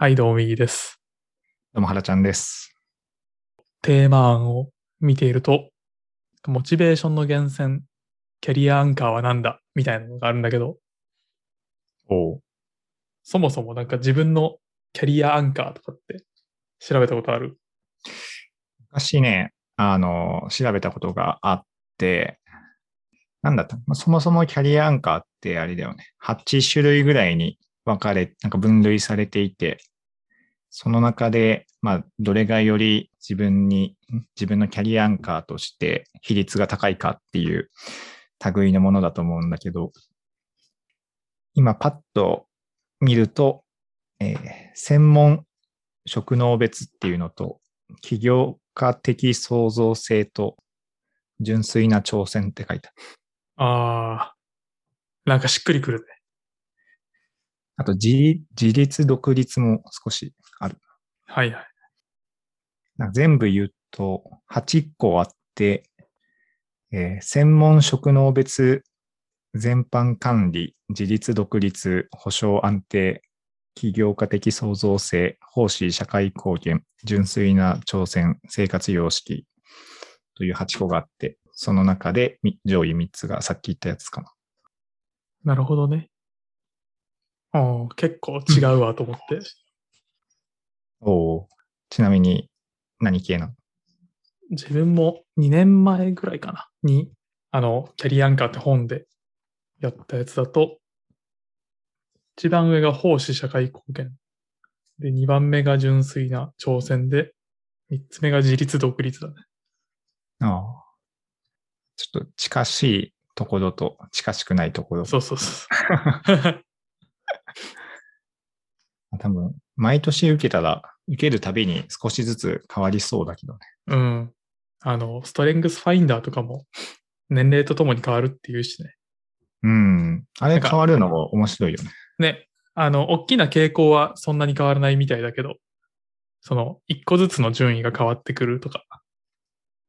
はい、どうも、右です。どうも、はらちゃんです。テーマ案を見ていると、モチベーションの源泉、キャリアアンカーは何だみたいなのがあるんだけど、おうそもそもなんか自分のキャリアアンカーとかって調べたことある？昔ね、あの、調べたことがあって、なんだった？まあそもそもキャリアアンカーってあれだよね。8種類ぐらいに分かれ、なんか分類されていて、その中で、まあ、どれがより自分に、自分のキャリアアンカーとして比率が高いかっていう類のものだと思うんだけど、今パッと見ると、えー専門職能別っていうのと、起業家的創造性と純粋な挑戦って書いてある。あー、なんかしっくりくるね。あと自、自立独立も少しある。はいはい。なんか全部言うと8個あって、えー専門職能別全般管理、自立独立、保障安定、起業家的創造性、奉仕社会貢献、純粋な挑戦、生活様式という8個があって、その中でみ上位3つがさっき言ったやつかな。なるほどね。あー結構違うわと思って。おーちなみに何系なの？自分も2年前ぐらいかな、に、あの、キャリアアンカーって本でやったやつだと、一番上が奉仕社会貢献。で、二番目が純粋な挑戦で、三つ目が自立独立だね。ああ。ちょっと近しいところと近しくないところ。そうそうそう。多分、毎年受けたら、受けるたびに少しずつ変わりそうだけどね。うん。あの、ストレングスファインダーとかも年齢とともに変わるっていうしね。うん。あれ変わるのも面白いよね。ね、あの、大きな傾向はそんなに変わらないみたいだけど、その、一個ずつの順位が変わってくるとか、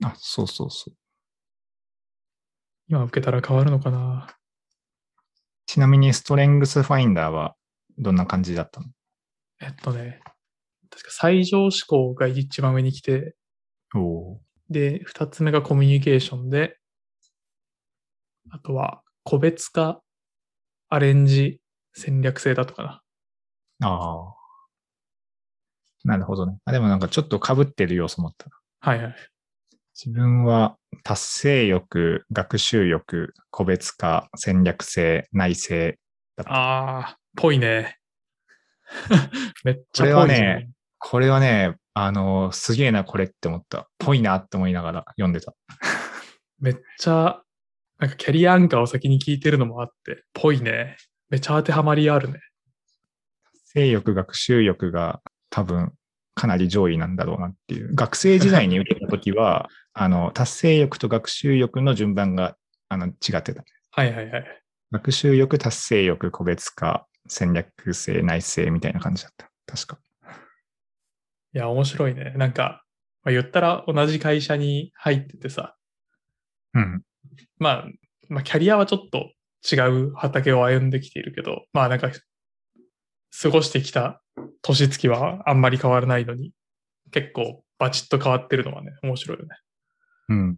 あ、そうそうそう。今受けたら変わるのかなちなみにストレングスファインダーはどんな感じだったの？えっとね、確か最上思考が一番上に来て、で、二つ目がコミュニケーションで、あとは個別化、アレンジ、戦略性だとかな。ああ。なるほどね。あ、でもなんかちょっと被ってる要素もあったな。はいはい。自分は達成欲、学習欲、個別化、戦略性、内政だった。あー、ぽいね。めっちゃぽいこれはね、これはね、あの、すげえな、これって思った。ぽいなって思いながら読んでた。めっちゃ、なんかキャリアアンカーを先に聞いてるのもあって、ぽいね。めっちゃ当てはまりあるね。性欲、学習欲が多分かなり上位なんだろうなっていう。学生時代に受けたときは、あの、達成欲と学習欲の順番があの違ってた。はいはいはい。学習欲、達成欲、個別化、戦略性、内政みたいな感じだった。確か。いや、面白いね。なんか、まあ、言ったら同じ会社に入っててさ、うん。まあ、まあ、キャリアはちょっと違う畑を歩んできているけど、まあなんか、過ごしてきた年月はあんまり変わらないのに、結構バチッと変わってるのはね、面白いよね。うん。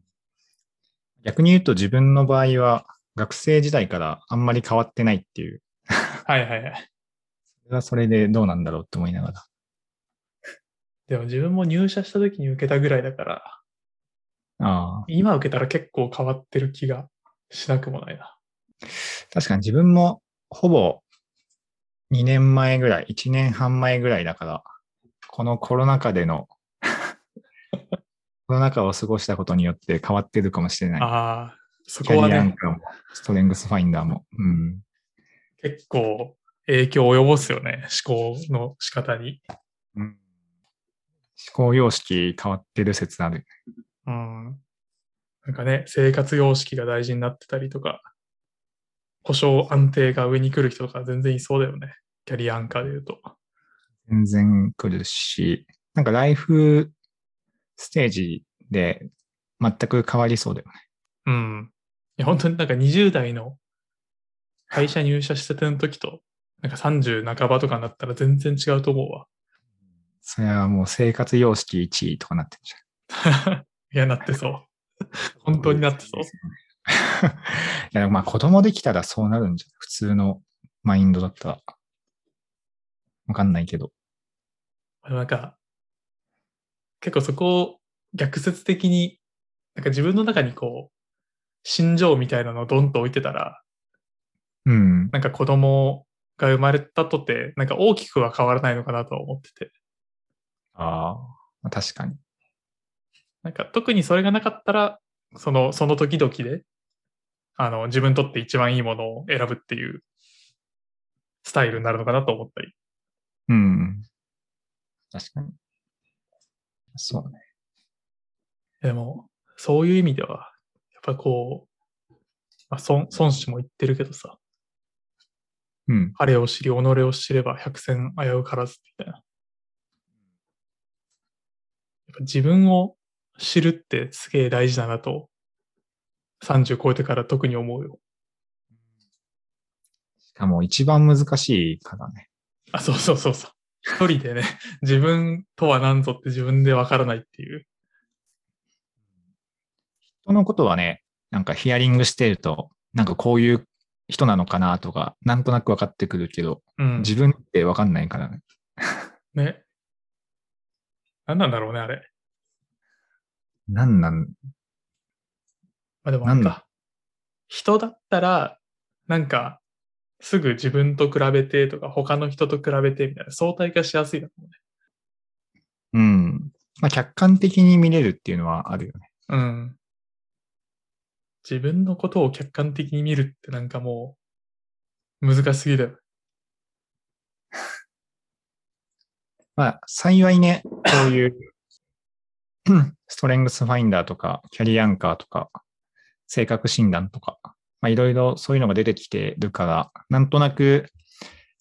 逆に言うと自分の場合は学生時代からあんまり変わってないっていう。はいはいはい。それはそれでどうなんだろうって思いながら。でも自分も入社した時に受けたぐらいだから、ああ。今受けたら結構変わってる気がしなくもないな。確かに自分もほぼ2年前ぐらい、1年半前ぐらいだから、このコロナ禍での コロナ禍を過ごしたことによって変わってるかもしれない。ああ、そこはね、ストレングスファインダーも。うん。結構影響を及ぼすよね、思考の仕方に。うん、思考様式変わってる説ある。うん。なんかね、生活様式が大事になってたりとか、保証安定が上に来る人とか全然いそうだよね。キャリアアンカーで言うと。全然来るし、なんかライフステージで全く変わりそうだよね。うん。いや、本当になんか20代の会社入社したての時と、なんか30半ばとかになったら全然違うと思うわ。それはもう生活様式1位とかなってるじ いや、なってそう。本当になってそう。いや、まあ子供できたらそうなるんじゃない？普通のマインドだったら。わかんないけど。なんか、結構そこを逆説的に、なんか自分の中にこう、心情みたいなのをドンと置いてたら、うん。なんか子供が生まれたとて、なんか大きくは変わらないのかなとは思ってて。ああ、確かに。なんか特にそれがなかったら、その、その時々で、あの、自分にとって一番いいものを選ぶっていうスタイルになるのかなと思ったり。うん。確かに。そうね。でも、そういう意味では、やっぱこう、まあ、孫孫子も言ってるけどさ、うん。彼を知り、己を知れば百戦危うからずみたいな。やっぱ自分を知るってすげえ大事だなと、30超えてから特に思うよ。しかも一番難しいからね。あ、そうそうそうそう。一人でね、自分とは何ぞって自分でわからないっていう。人のことはね、なんかヒアリングしてると、なんかこういう人なのかなとか、なんとなく分かってくるけど、うん。自分って分かんないからね。ね。何なんだろうね、あれ。なんなん、まあでもなんか、人だったら、なんか、すぐ自分と比べてとか、他の人と比べてみたいな、相対化しやすいだろうね。うん。まあ客観的に見れるっていうのはあるよね。うん。自分のことを客観的に見るってなんかもう、難しすぎだよ。まあ幸いね、こういうストレングスファインダーとか、キャリアンカーとか、性格診断とか、まあいろいろそういうのが出てきてるから、なんとなく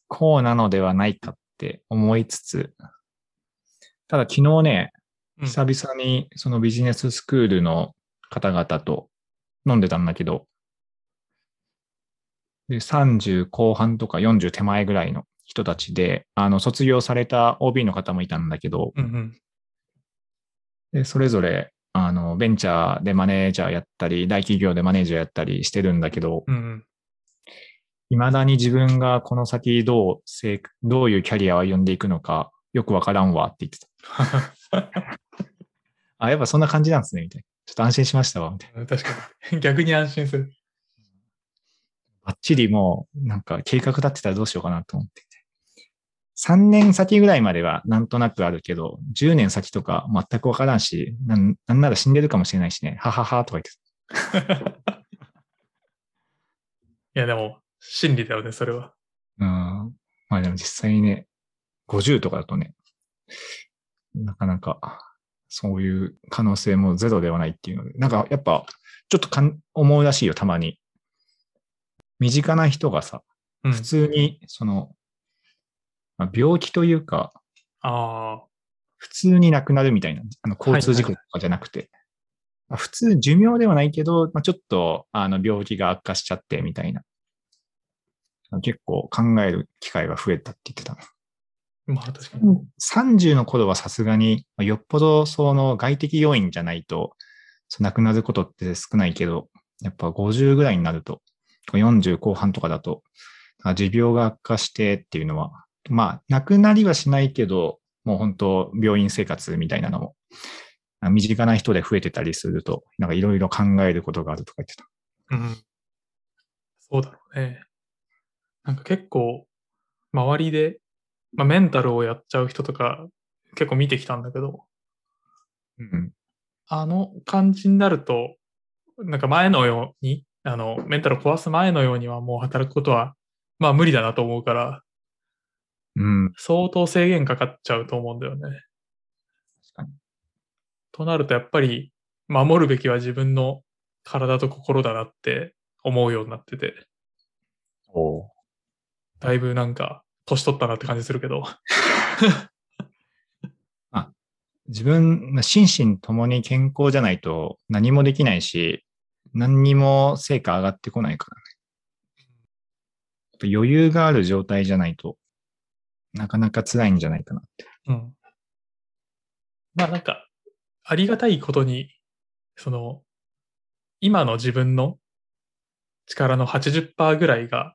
こうなのではないかって思いつつ、ただ昨日ね、うん久々にそのビジネススクールの方々と飲んでたんだけど、で30後半とか40手前ぐらいの人たちで、あの、卒業された OB の方もいたんだけど、うんうん。でそれぞれ、あの、ベンチャーでマネージャーやったり、大企業でマネージャーやったりしてるんだけど、うんうん。未だに自分がこの先どうせ、どういうキャリアを歩んでいくのか、よくわからんわって言ってた。あ、やっぱそんな感じなんですね、みたいな。ちょっと安心しましたわ、みたいな。確かに。逆に安心する。ばっちりもう、なんか計画立ってたらどうしようかなと思ってて。3年先ぐらいまではなんとなくあるけど、10年先とか全くわからんし、なんなんなら死んでるかもしれないしね、はははとか言ってた。いや、でも、真理だよね、それは。うん。まあでも実際にね、50とかだとね、なかなかそういう可能性もゼロではないっていうので、なんかやっぱちょっとかん思うらしいよ、たまに。身近な人がさ、うん。普通にその、まあ、病気というか、ああ。普通に亡くなるみたいな、あの交通事故とかじゃなくて、まあ普通寿命ではないけど、まあ、ちょっとあの病気が悪化しちゃってみたいな。結構考える機会が増えたって言ってたの。まあ確かに。30の頃はさすがに、まあよっぽどその外的要因じゃないと、亡くなることって少ないけど、やっぱ50ぐらいになると、とか40後半とかだと、あ持病が悪化してっていうのは、まあ、亡くなりはしないけど、もう本当病院生活みたいなのも、あ身近な人で増えてたりすると、なんかいろいろ考えることがあるとか言ってた。うん。そうだろうね。なんか結構、周りで、まあ、メンタルをやっちゃう人とか結構見てきたんだけど、うん。あの感じになると、なんか前のように、あの、メンタルを壊す前のようにはもう働くことは、まあ無理だなと思うから、うん。相当制限かかっちゃうと思うんだよね。確かに。となるとやっぱり守るべきは自分の体と心だなって思うようになってて、おだいぶなんか年取ったなって感じするけど。自分、まあ心身ともに健康じゃないと何もできないし、何にも成果上がってこないからね。余裕がある状態じゃないとなかなか辛いんじゃないかなって。うん。まあなんか、ありがたいことに、その、今の自分の力の80%ぐらいが、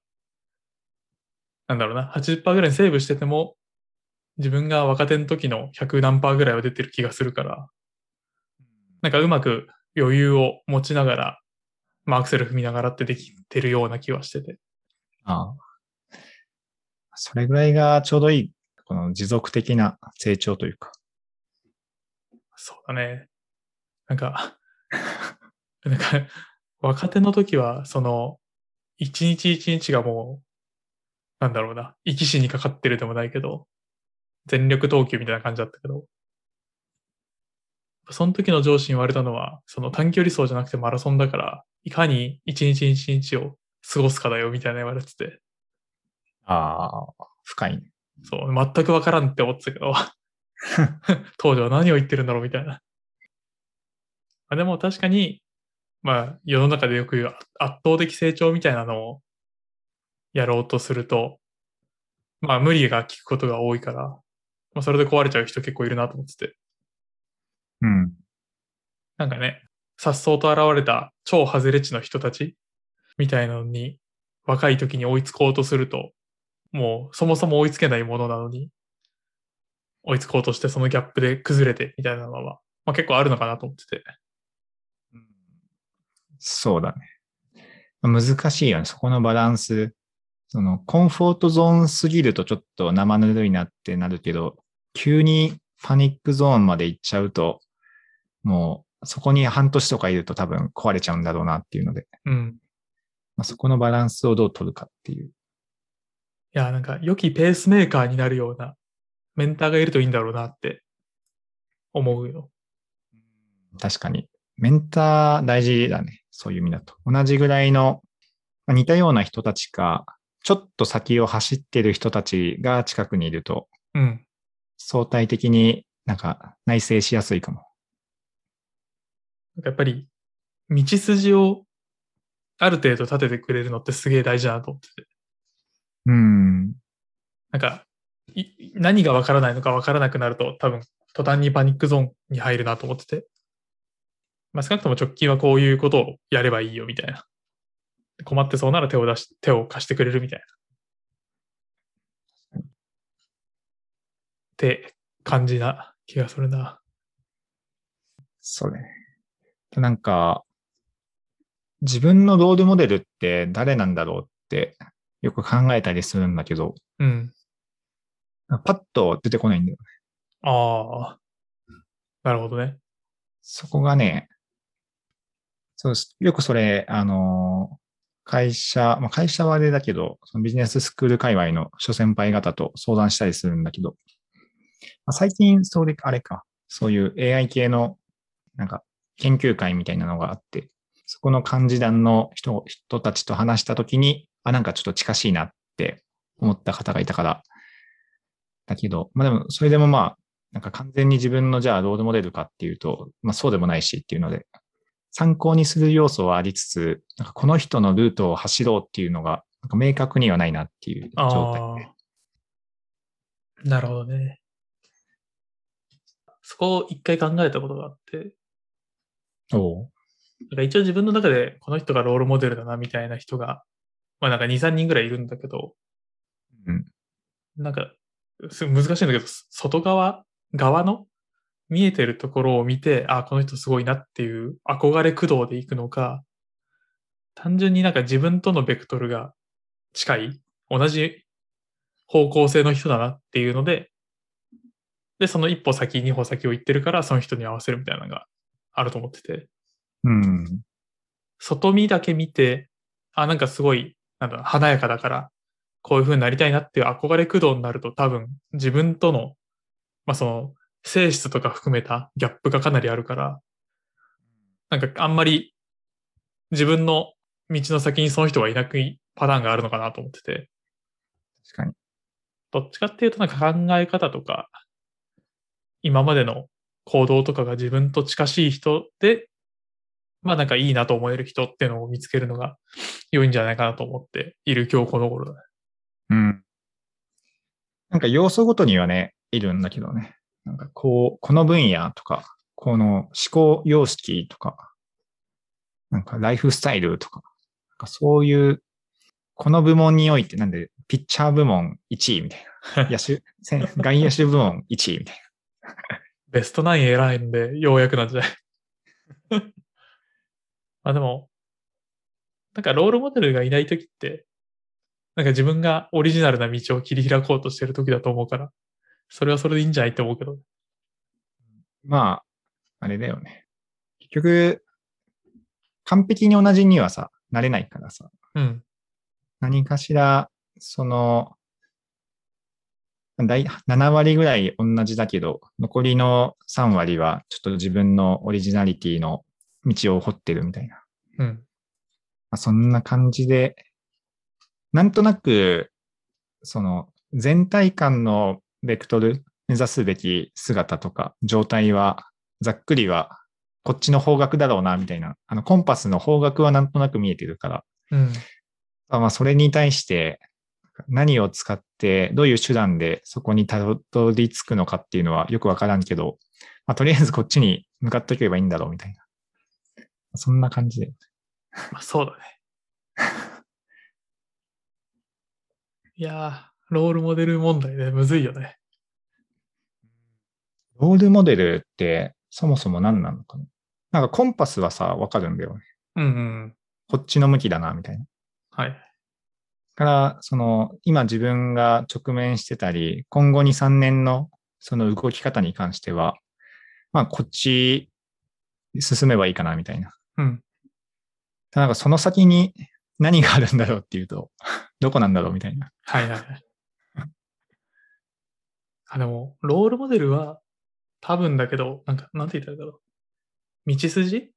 なんだろうな、80%ぐらいにセーブしてても、自分が若手の時の100何パーぐらいは出てる気がするから、なんかうまく余裕を持ちながら、まあアクセル踏みながらってできてるような気はしてて。ああ。それぐらいがちょうどいい、この持続的な成長というか。そうだね。なんか、なんか、若手の時は、その、一日一日がもう、なんだろうな、生き死にかかってるでもないけど、全力投球みたいな感じだったけど、その時の上司に言われたのは、その短距離走じゃなくてマラソンだから、いかに一日一日を過ごすかだよみたいな言われてて、ああ、深いね。そう、全くわからんって思ってたけど、当時は何を言ってるんだろうみたいな。まあ、でも確かに、まあ世の中でよく言う圧倒的成長みたいなのをやろうとすると、まあ無理が効くことが多いから、まあそれで壊れちゃう人結構いるなと思ってて。うん。なんかね、颯爽と現れた超外れ値の人たちみたいなのに、若い時に追いつこうとすると、もうそもそも追いつけないものなのに、追いつこうとしてそのギャップで崩れてみたいなのは、まあ、結構あるのかなと思ってて。そうだね。難しいよね。そこのバランス。そのコンフォートゾーンすぎるとちょっと生ぬるいなってなるけど、急にパニックゾーンまで行っちゃうと、もうそこに半年とかいると多分壊れちゃうんだろうなっていうので、うん。まあ、そこのバランスをどう取るかっていう。いや、なんか良きペースメーカーになるようなメンターがいるといいんだろうなって思うよ。確かに。メンター大事だね。そういう意味だと。同じぐらいの、まあ似たような人たちか、ちょっと先を走ってる人たちが近くにいると、うん。相対的になんか内省しやすいかも。やっぱり道筋をある程度立ててくれるのってすげえ大事だなと思ってて。うん。なんか、い何がわからないのかわからなくなると多分途端にパニックゾーンに入るなと思ってて。まあ少なくとも直近はこういうことをやればいいよみたいな。困ってそうなら手を出し、手を貸してくれるみたいな。って感じな気がするな。そうね。なんか、自分のロールモデルって誰なんだろうってよく考えたりするんだけど、うん。パッと出てこないんだよね。ああ。なるほどね。そこがね、そう。よくそれ、あの、会社、まあ、会社はあれだけど、そのビジネススクール界隈の諸先輩方と相談したりするんだけど、まあ、最近、それ、あれか、そういう AI 系の、なんか、研究会みたいなのがあって、そこの幹事団の人、人たちと話したときに、あ、なんかちょっと近しいなって思った方がいたから、だけど、まあでも、それでもまあ、なんか完全に自分のじゃあロールモデルかっていうと、まあそうでもないしっていうので、参考にする要素はありつつ、なんかこの人のルートを走ろうっていうのが、なんか明確にはないなっていう状態で。なるほどね。そこを一回考えたことがあって、おうなんか一応自分の中でこの人がロールモデルだなみたいな人が、まあなんか2、3人ぐらいいるんだけど、うん。なんか、す難しいんだけど、外側、側の見えてるところを見て、あ、この人すごいなっていう憧れ駆動でいくのか、単純になんか自分とのベクトルが近い、同じ方向性の人だなっていうので、で、その一歩先、二歩先を行ってるから、その人に合わせるみたいなのがあると思ってて、うん。外見だけ見て、あ、なんかすごい、なんだ華やかだから、こういう風になりたいなっていう憧れ駆動になると多分自分との、まあその、性質とか含めたギャップがかなりあるから、なんかあんまり自分の道の先にその人はいなくいパターンがあるのかなと思ってて、確かに。どっちかっていうとなんか考え方とか、今までの行動とかが自分と近しい人で、まあなんかいいなと思える人っていうのを見つけるのが良いんじゃないかなと思っている今日この頃だね。うん。なんか要素ごとにはね、いるんだけどね。なんかこう、この分野とか、この思考様式とか、なんかライフスタイルとか、なんかそういう、この部門において、なんで、ピッチャー部門1位みたいな。野手、せん外野手部門1位みたい ベストナイン偉いんで、ようやくなんじゃない？まあでも、なんかロールモデルがいないときって、なんか自分がオリジナルな道を切り開こうとしてるときだと思うから、それはそれでいいんじゃないって思うけど。な。まあ、あれだよね。結局、完璧に同じにはさ、なれないからさ、うん。何かしら、その、大7割ぐらい同じだけど、残りの3割はちょっと自分のオリジナリティの道を掘ってるみたいな。うん。まあ、そんな感じで、なんとなく、その全体感のベクトル、目指すべき姿とか状態は、ざっくりはこっちの方角だろうな、みたいな。あの、コンパスの方角はなんとなく見えてるから、うん。あまあ、それに対して何を使って、どういう手段でそこにたどり着くのかっていうのはよくわからんけど、まあ、とりあえずこっちに向かっていけばいいんだろうみたいな。そんな感じで。まあそうだね。いやー、ロールモデル問題ね、むずいよね。ロールモデルってそもそも何なのかな？なんかコンパスはさ、わかるんだよね。うんうん。こっちの向きだな、みたいな。はい。から、その、今自分が直面してたり、今後2、3年のその動き方に関しては、まあ、こっち進めばいいかな、みたいな。うん。なんかその先に何があるんだろうっていうと、どこなんだろうみたいな。はいはいはい。あ、でも、ロールモデルは、多分だけど、なんか、なんて言ったらいいだろう。道筋？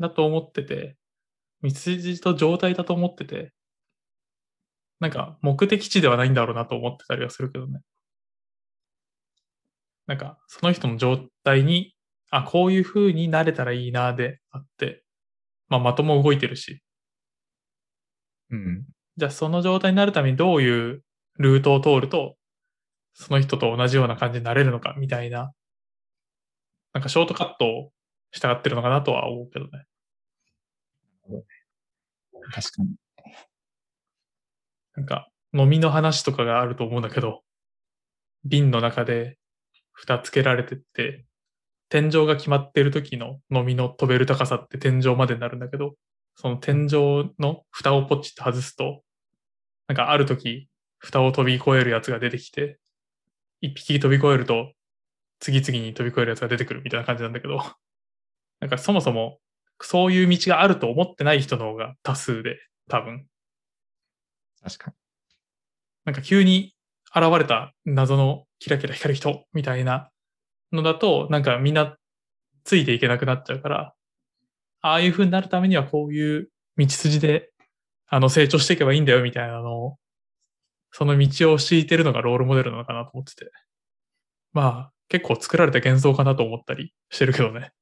だと思ってて、道筋と状態だと思ってて、なんか、目的地ではないんだろうなと思ってたりはするけどね。なんか、その人の状態に、あ、こういう風になれたらいいなであって、まあ、的も動いてるし、うん。じゃあその状態になるためにどういうルートを通ると、その人と同じような感じになれるのかみたいな、なんかショートカットを従ってるのかなとは思うけどね。確かに。なんか飲みの話とかがあると思うんだけど、瓶の中で蓋つけられてって、天井が決まってる時の飲みの飛べる高さって天井までになるんだけど、その天井の蓋をポチッと外すと、なんかある時、蓋を飛び越えるやつが出てきて、一匹飛び越えると、次々に飛び越えるやつが出てくるみたいな感じなんだけど、なんかそもそも、そういう道があると思ってない人の方が多数で、多分。確かに。なんか急に現れた謎のキラキラ光る人みたいなのだと、なんかみんなついていけなくなっちゃうから、ああいう風になるためにはこういう道筋で、あの、成長していけばいいんだよみたいなのを、その道を敷いてるのがロールモデルなのかなと思ってて。まあ、結構作られた幻想かなと思ったりしてるけどね。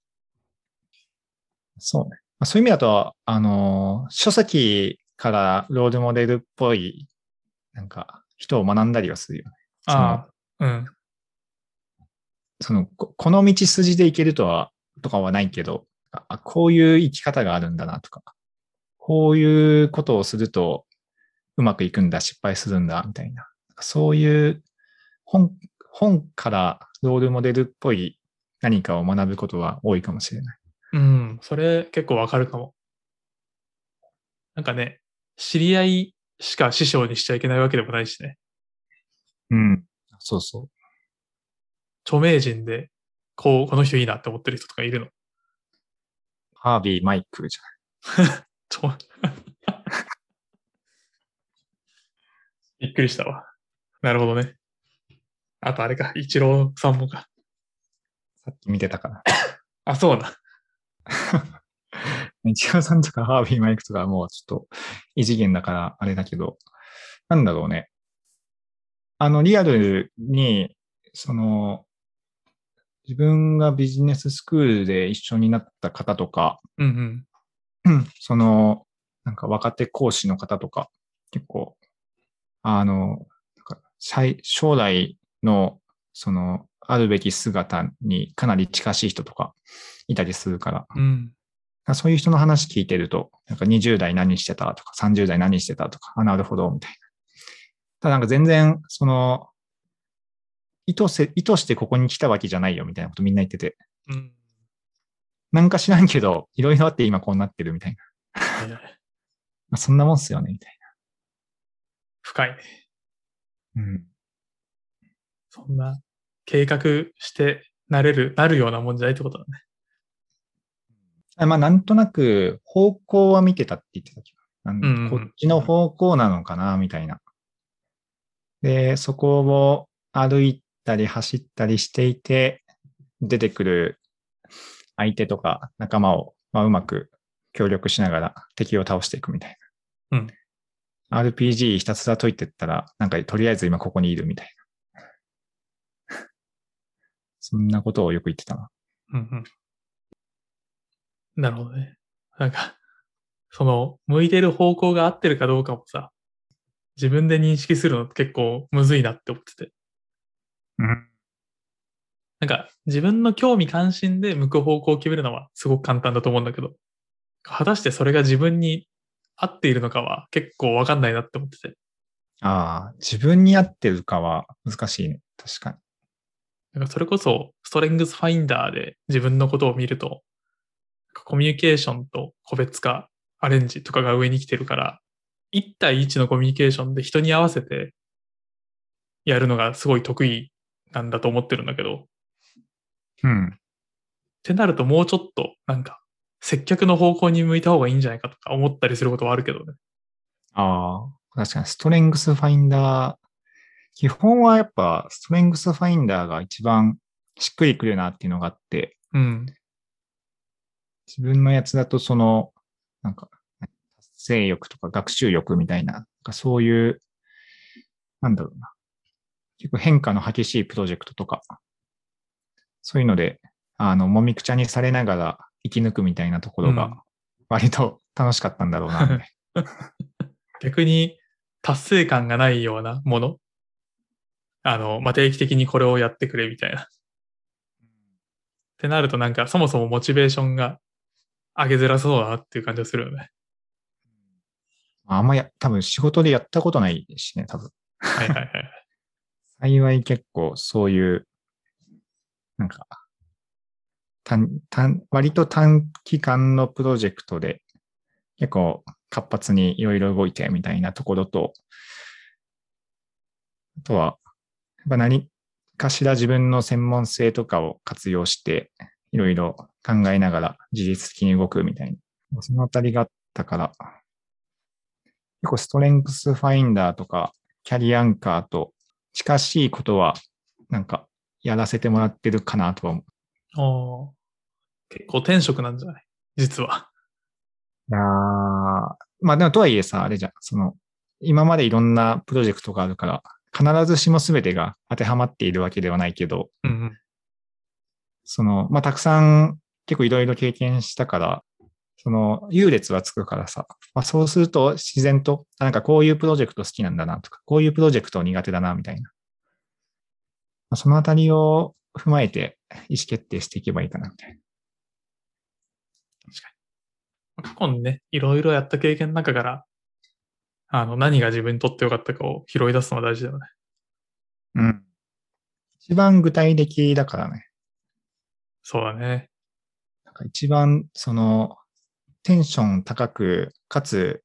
そうね。まあ、そういう意味だと、あの、書籍からロールモデルっぽい、なんか、人を学んだりはするよね。ああ、うん。その、ここの道筋でいけるとは、とかはないけど、あこういう生き方があるんだなとか、こういうことをするとうまくいくんだ、失敗するんだ、みたいな。そういう本、本からロールモデルっぽい何かを学ぶことは多いかもしれない。うん、それ結構わかるかも。なんかね、知り合いしか師匠にしちゃいけないわけでもないしね。うん。そうそう。著名人で、こう、この人いいなって思ってる人とかいるの？ハービー・マイクじ ちょ びっくりしたわ。なるほどね。あとあれか、一郎さんもか。さっき見てたから。あ、そうだ。一応さんとかハービー・マイクとかはもうちょっと異次元だからあれだけど、なんだろうね。あの、リアルに、その、自分がビジネススクールで一緒になった方とか、うんうん。う んその、なんか若手講師の方とか、結構、あの、なんか将将来の、その、あるべき姿にかなり近しい人とかいたりするから、うん。そういう人の話聞いてると、なんか20代何してたとか、30代何してたとか、あ、なるほど、みたいな。ただなんか全然、その、意図せ、意図してここに来たわけじゃないよ、みたいなことみんな言ってて、うん。なんか知らんけど、いろいろあって今こうなってるみたいな。まあ、そんなもんっすよね、みたい深い。うん。そんな計画してなれる、なるようなもんじゃないってことだね。あまあ、なんとなく方向は見てたって言ってたけど、うんうんこっちの方向なのかな、みたいな。で、そこを歩いたり走ったりしていて、出てくる相手とか仲間を、まあ、うまく協力しながら敵を倒していくみたいな。うん RPG ひたすら解いてったら、なんかとりあえず今ここにいるみたいな。そんなことをよく言ってたな。うんうん。なるほどね。なんか、その、向いてる方向が合ってるかどうかもさ、自分で認識するのって結構むずいなって思ってて。うん。なんか、自分の興味関心で向く方向を決めるのはすごく簡単だと思うんだけど、果たしてそれが自分に合っているのかは結構わかんないなって思ってて。ああ、自分に合ってるかは難しいね。確かに。なんかそれこそ、ストレングスファインダーで自分のことを見ると、コミュニケーションと個別化、アレンジとかが上に来てるから、1対1のコミュニケーションで人に合わせてやるのがすごい得意なんだと思ってるんだけど、うん。ってなるともうちょっとなんか接客の方向に向いた方がいいんじゃないかとか思ったりすることはあるけどね。ああ、確かにストレングスファインダー。基本はやっぱストレングスファインダーが一番しっくりくるなっていうのがあって、うん。自分のやつだとその、なんか、達成欲とか学習欲みたいな、なんかそういう、なんだろうな。結構変化の激しいプロジェクトとか、そういうので、あの、もみくちゃにされながら生き抜くみたいなところうんが、割と 楽しかったんだろうな、みたい 逆に達成感がないようなもの？あの、まあ、定期的にこれをやってくれみたいな。ってなるとなんかそもそもモチベーションが上げづらそうだなっていう感じがするよね。な。あんまや、多分仕事でやったことないしね、多分。はいはいはい。幸い結構そういう、なんか、短短割と短期間のプロジェクトで結構活発にいろいろ動いてみたいなところと、あとは、やっぱ何かしら自分の専門性とかを活用して、いろいろ考えながら自律的に動くみたいな。そのあたりがあったから、結構ストレングスファインダーとか、キャリアンカーと近しいことは、なんか、やらせてもらってるかなとは思う。結構転職なんじゃない？実は。いやーまあでもとはいえさ、あれじゃん、その、今までいろんなプロジェクトがあるから、必ずしも全てが当てはまっているわけではないけど、うんうん。その、まあたくさん結構いろいろ経験したから、その、優劣はつくからさ、まあそうすると自然と、あなんかこういうプロジェクト好きなんだなとか、こういうプロジェクト苦手だなみたいな。まあ、そのあたりを踏まえて意思決定していけばいいかなみたいな。過去にね、いろいろやった経験の中から、あの、何が自分にとってよかったかを拾い出すのが大事だよね。うん。一番具体的だからね。そうだね。なんか一番、その、テンション高く、かつ、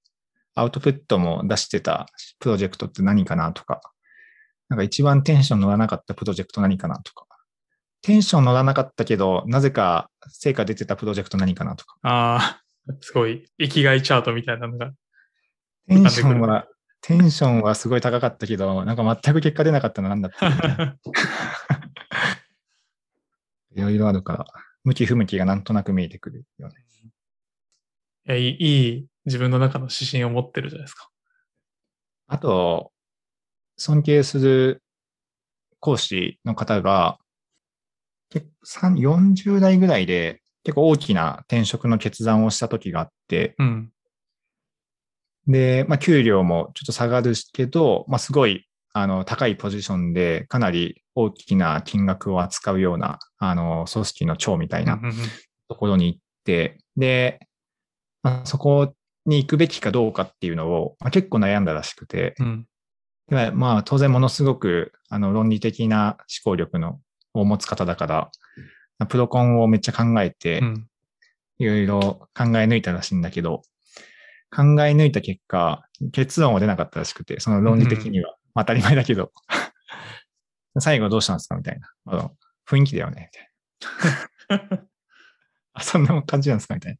アウトプットも出してたプロジェクトって何かなとか、なんか一番テンション乗らなかったプロジェクト何かなとか、テンション乗らなかったけど、なぜか成果出てたプロジェクト何かなとか、ああ、すごい、生きがいチャートみたいなのが。テンションは、テンションはすごい高かったけど、なんか全く結果出なかったのなんだった。いろいろあるから、向き不向きがなんとなく見えてくるよね。いやいい、自分の中の指針を持ってるじゃないですか。あと、尊敬する講師の方が、結構3 40代ぐらいで結構大きな転職の決断をした時があって、うん。で、まあ、給料もちょっと下がるけど、まあ、すごいあの、高いポジションで、かなり大きな金額を扱うような、あの、組織の長みたいなところに行って、で、まあ、そこに行くべきかどうかっていうのを、まあ、結構悩んだらしくて、うん。でまあ当然ものすごくあの論理的な思考力のを持つ方だから、まあプロコンをめっちゃ考えてう、ん。いろいろ考え抜いたらしいんだけど、考え抜いた結果、結論は出なかったらしくて、その論理的には。まあ当たり前だけど、最後どうしたんですかみたいな。あの雰囲気だよね。みたいな あ、そんな感じなんですかみたいな。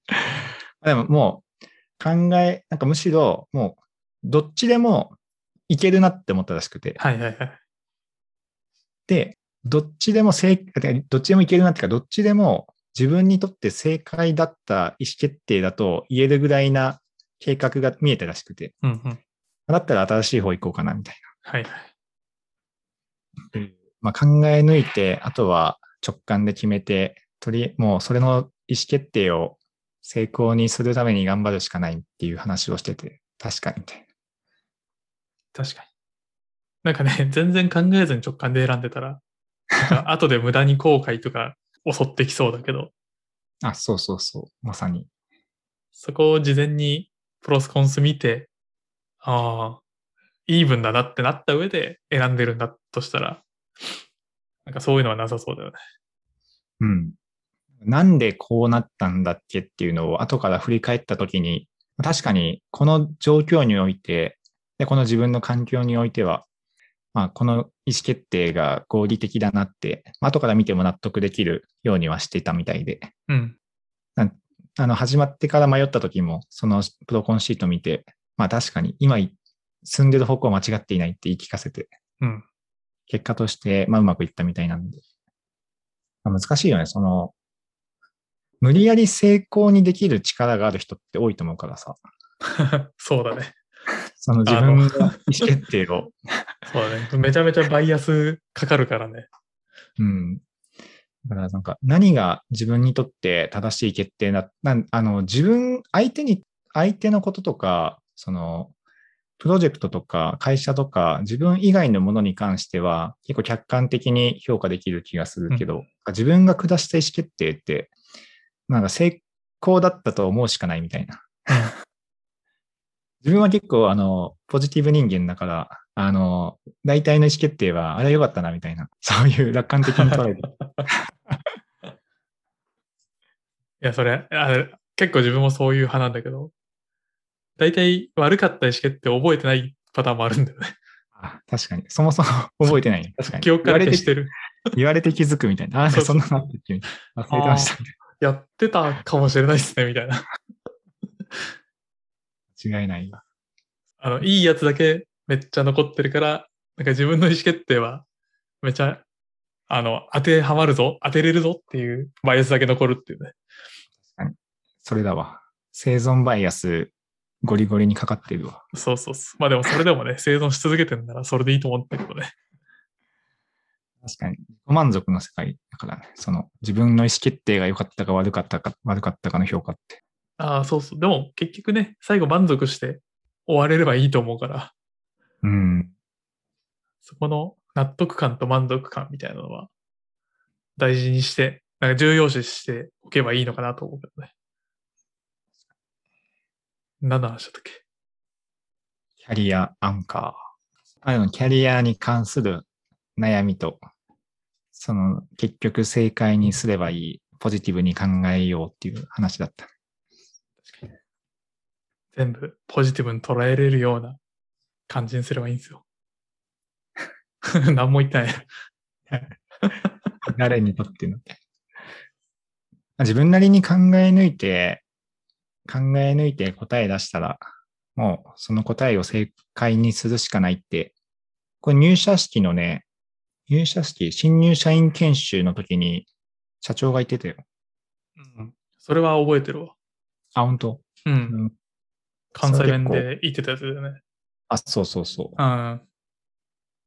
でももう考え、なんかむしろもうどっちでもいけるなって思ったらしくて。はいはいはい。で、どっちでも正、てどっちでもいけるなっていうか、どっちでも自分にとって正解だった意思決定だと言えるぐらいな計画が見えたらしくて、うんうん。だったら新しい方行こうかなみたいはいはい。な。まあ、考え抜いて、あとは直感で決めて、とり、もうそれの意思決定を成功にするために頑張るしかないっていう話をしてて、確かにみたいな。確かに。なんかね、全然考えずに直感で選んでたら、後で無駄に後悔とか襲ってきそうだけど、あ、そうそうそう。まさに。そこを事前にプロスコンス見て、ああ、イーブンだなってなった上で選んでるんだとしたら、なんかそういうのはなさそうだよね。うん。なんでこうなったんだっけっていうのを後から振り返ったときに、確かにこの状況において、で、この自分の環境においては、まあ、この意思決定が合理的だなって、まあ後から見ても納得できるようにはしていたみたいで、うん。あの、始まってから迷った時も、そのプロコンシート見て、まあ確かに今進んでる方向は間違っていないって言い聞かせて、うん。結果として、まあうまくいったみたいなんで。まあ、難しいよね、その、無理やり成功にできる力がある人って多いと思うからさ、そうだね。その自分の意思決定を、そうだね。めちゃめちゃバイアスかかるからね。うん。だからなんか何が自分にとって正しい決定な、なんあの自分、相手に、相手のこととか、その、プロジェクトとか会社とか自分以外のものに関しては結構客観的に評価できる気がするけど、自分が下した意思決定って、なんか成功だったと思うしかないみたいな。自分は結構あの、ポジティブ人間だから、あの、大体の意思決定は、あれ良かったなみたいな、そういう楽観的に捉えて。いや、それ、あれ結構自分もそういう派なんだけど、大体悪かった意思決定覚えてないパターンもあるんだよね。あ確かに。そもそも覚えてない。確かに。記憶から言われて消してる。言われて気づくみたいな。あ、そんなのあったっけ？忘れてましたみたいやってたかもしれないですね、みたいな。な。違いない。あの、いいやつだけめっちゃ残ってるから、なんか自分の意思決定はめっちゃ、あの、当てはまるぞ、当てれるぞっていうバイアスだけ残るっていうね。それだわ。生存バイアス、ゴリゴリにかかってるわ。そうそうそう。まあでもそれでもね、生存し続けてるならそれでいいと思ったけどね。確かに。不満足の世界だからね。その、自分の意思決定が良かったか悪かったか、悪かったかの評価って。ああ、そうそう。でも結局ね、最後満足して終われればいいと思うから、うん。そこの納得感と満足感みたいなのは大事にして、なんか重要視しておけばいいのかなと思うけどね。何の話だったっけ？キャリアアンカー。あの、キャリアに関する悩みと、その、結局正解にすればいい、ポジティブに考えようっていう話だった。全部ポジティブに捉えれるような感じにすればいいんですよ。何も言ってない。誰にとっての。自分なりに考え抜いて、考え抜いて答え出したら、もうその答えを正解にするしかないって、これ入社式のね、入社式、新入社員研修の時に社長が言ってたよ。うん。それは覚えてるわ。あ、本当？う。うんん。関西弁で言ってたやつだよね。あ、そうそうそう。うん。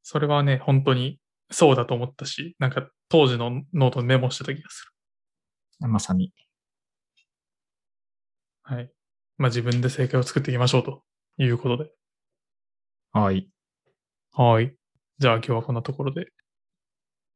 それはね、本当にそうだと思ったし、なんか当時のノートにメモしてた気がすまさに。る。はい。まあ自分で正解を作っていきましょうということで。はい。はい。じゃあ今日はこんなところで。